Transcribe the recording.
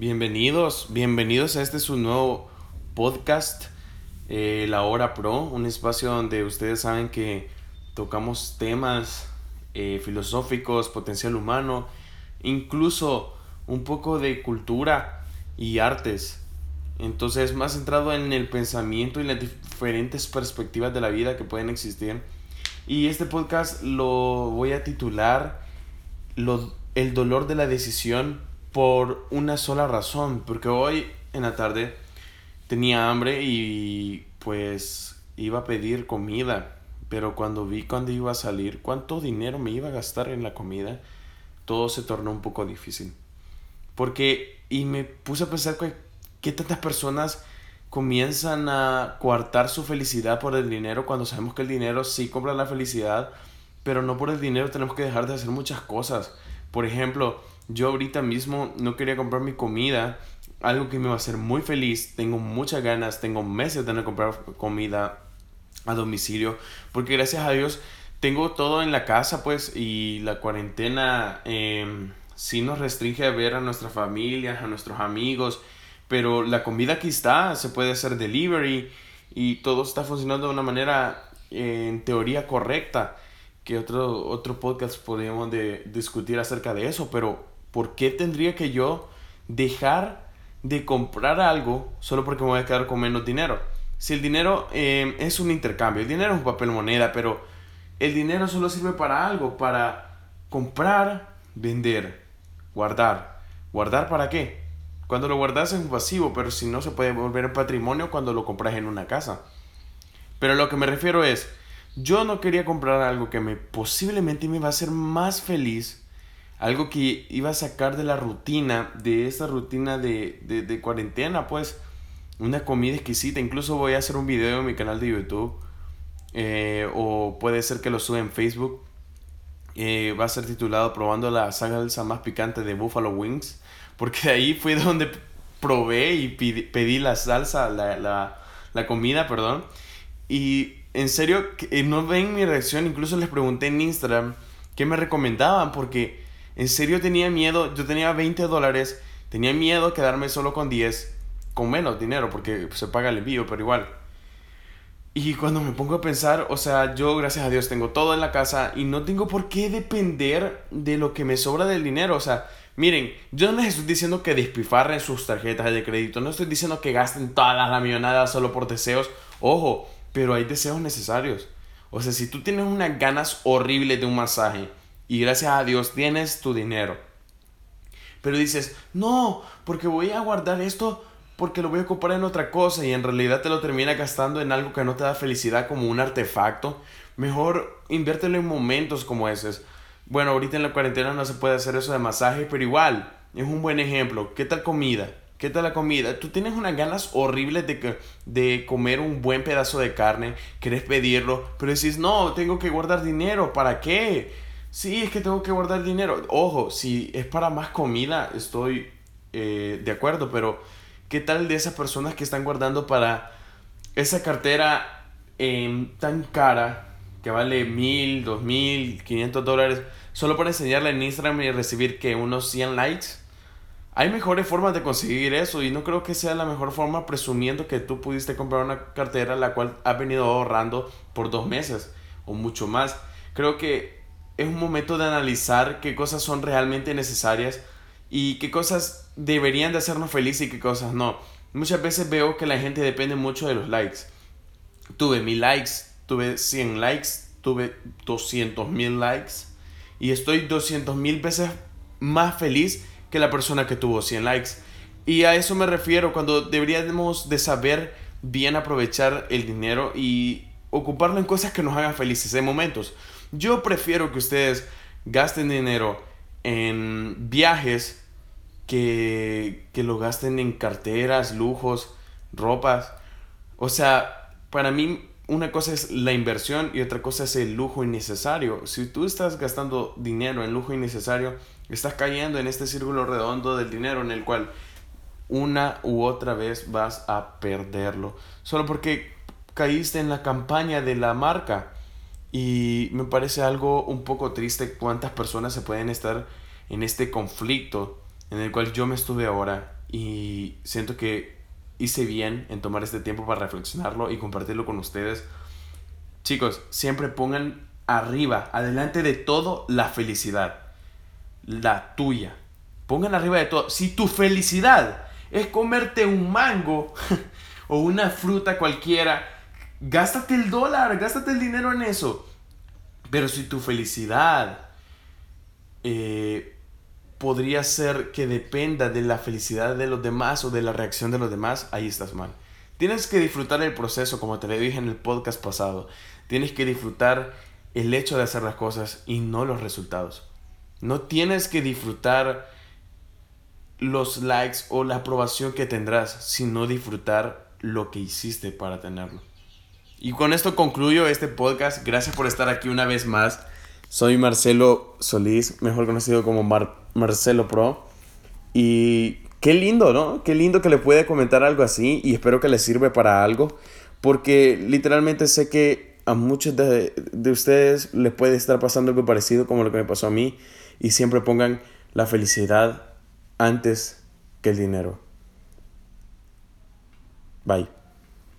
Bienvenidos, bienvenidos a este su nuevo podcast, eh, La Hora Pro, un espacio donde ustedes saben que tocamos temas eh, filosóficos, potencial humano, incluso un poco de cultura y artes. Entonces, más centrado en el pensamiento y las diferentes perspectivas de la vida que pueden existir. Y este podcast lo voy a titular El dolor de la decisión por una sola razón, porque hoy en la tarde tenía hambre y pues iba a pedir comida, pero cuando vi cuando iba a salir, cuánto dinero me iba a gastar en la comida, todo se tornó un poco difícil. Porque, y me puse a pensar que, que tantas personas comienzan a coartar su felicidad por el dinero cuando sabemos que el dinero sí compra la felicidad, pero no por el dinero tenemos que dejar de hacer muchas cosas. Por ejemplo, yo ahorita mismo no quería comprar mi comida, algo que me va a hacer muy feliz. Tengo muchas ganas, tengo meses de no comprar comida a domicilio, porque gracias a Dios tengo todo en la casa, pues, y la cuarentena eh, sí nos restringe a ver a nuestras familias, a nuestros amigos, pero la comida aquí está, se puede hacer delivery y todo está funcionando de una manera en teoría correcta que otro, otro podcast podríamos de discutir acerca de eso, pero ¿por qué tendría que yo dejar de comprar algo solo porque me voy a quedar con menos dinero? Si el dinero eh, es un intercambio, el dinero es un papel moneda, pero el dinero solo sirve para algo, para comprar, vender, guardar. ¿Guardar para qué? Cuando lo guardas es un pasivo, pero si no se puede volver en patrimonio cuando lo compras en una casa. Pero lo que me refiero es, yo no quería comprar algo que me posiblemente me va a hacer más feliz algo que iba a sacar de la rutina, de esta rutina de, de, cuarentena, pues una comida exquisita. Incluso voy a hacer un video en mi canal de YouTube. Eh, o puede ser que lo suba en Facebook. Eh, va a ser titulado Probando la salsa más picante de Buffalo Wings. Porque ahí fue donde probé y pedí, la salsa, la, la, la, comida, perdón. Y en serio, eh, no ven mi reacción. Incluso les pregunté en Instagram qué me recomendaban. Porque en serio tenía miedo, yo tenía 20 dólares, tenía miedo quedarme solo con 10, con menos dinero, porque se paga el envío, pero igual. Y cuando me pongo a pensar, o sea, yo gracias a Dios tengo todo en la casa y no tengo por qué depender de lo que me sobra del dinero. O sea, miren, yo no les estoy diciendo que despifarren sus tarjetas de crédito, no estoy diciendo que gasten todas las millonadas solo por deseos. Ojo, pero hay deseos necesarios. O sea, si tú tienes unas ganas horribles de un masaje, y gracias a Dios tienes tu dinero. Pero dices, no, porque voy a guardar esto porque lo voy a ocupar en otra cosa y en realidad te lo termina gastando en algo que no te da felicidad como un artefacto. Mejor inviértelo en momentos como esos. Bueno, ahorita en la cuarentena no se puede hacer eso de masaje, pero igual, es un buen ejemplo. ¿Qué tal comida? ¿Qué tal la comida? Tú tienes unas ganas horribles de, de comer un buen pedazo de carne, quieres pedirlo, pero decís, no, tengo que guardar dinero, ¿para qué? Sí, es que tengo que guardar dinero. Ojo, si es para más comida, estoy eh, de acuerdo, pero ¿qué tal de esas personas que están guardando para esa cartera em, tan cara que vale mil, dos mil, quinientos dólares, solo para enseñarla en Instagram y recibir que unos 100 likes? Hay mejores formas de conseguir eso y no creo que sea la mejor forma presumiendo que tú pudiste comprar una cartera la cual has venido ahorrando por dos meses o mucho más. Creo que es un momento de analizar qué cosas son realmente necesarias y qué cosas deberían de hacernos felices y qué cosas no. Muchas veces veo que la gente depende mucho de los likes. Tuve mil likes, tuve 100 likes, tuve 200 mil likes y estoy 200 mil veces más feliz que la persona que tuvo 100 likes. Y a eso me refiero cuando deberíamos de saber bien aprovechar el dinero y ocuparlo en cosas que nos hagan felices en momentos. Yo prefiero que ustedes gasten dinero en viajes que, que lo gasten en carteras, lujos, ropas. O sea, para mí una cosa es la inversión y otra cosa es el lujo innecesario. Si tú estás gastando dinero en lujo innecesario, estás cayendo en este círculo redondo del dinero en el cual una u otra vez vas a perderlo. Solo porque caíste en la campaña de la marca. Y me parece algo un poco triste cuántas personas se pueden estar en este conflicto en el cual yo me estuve ahora y siento que hice bien en tomar este tiempo para reflexionarlo y compartirlo con ustedes. Chicos, siempre pongan arriba, adelante de todo, la felicidad. La tuya. Pongan arriba de todo. Si tu felicidad es comerte un mango o una fruta cualquiera, gástate el dólar, gástate el dinero en eso. Pero si tu felicidad eh, podría ser que dependa de la felicidad de los demás o de la reacción de los demás, ahí estás mal. Tienes que disfrutar el proceso, como te lo dije en el podcast pasado. Tienes que disfrutar el hecho de hacer las cosas y no los resultados. No tienes que disfrutar los likes o la aprobación que tendrás, sino disfrutar lo que hiciste para tenerlo. Y con esto concluyo este podcast. Gracias por estar aquí una vez más. Soy Marcelo Solís, mejor conocido como Marcelo Pro. Y qué lindo, ¿no? Qué lindo que le puede comentar algo así y espero que le sirva para algo. Porque literalmente sé que a muchos de, de ustedes les puede estar pasando algo parecido como lo que me pasó a mí. Y siempre pongan la felicidad antes que el dinero. Bye.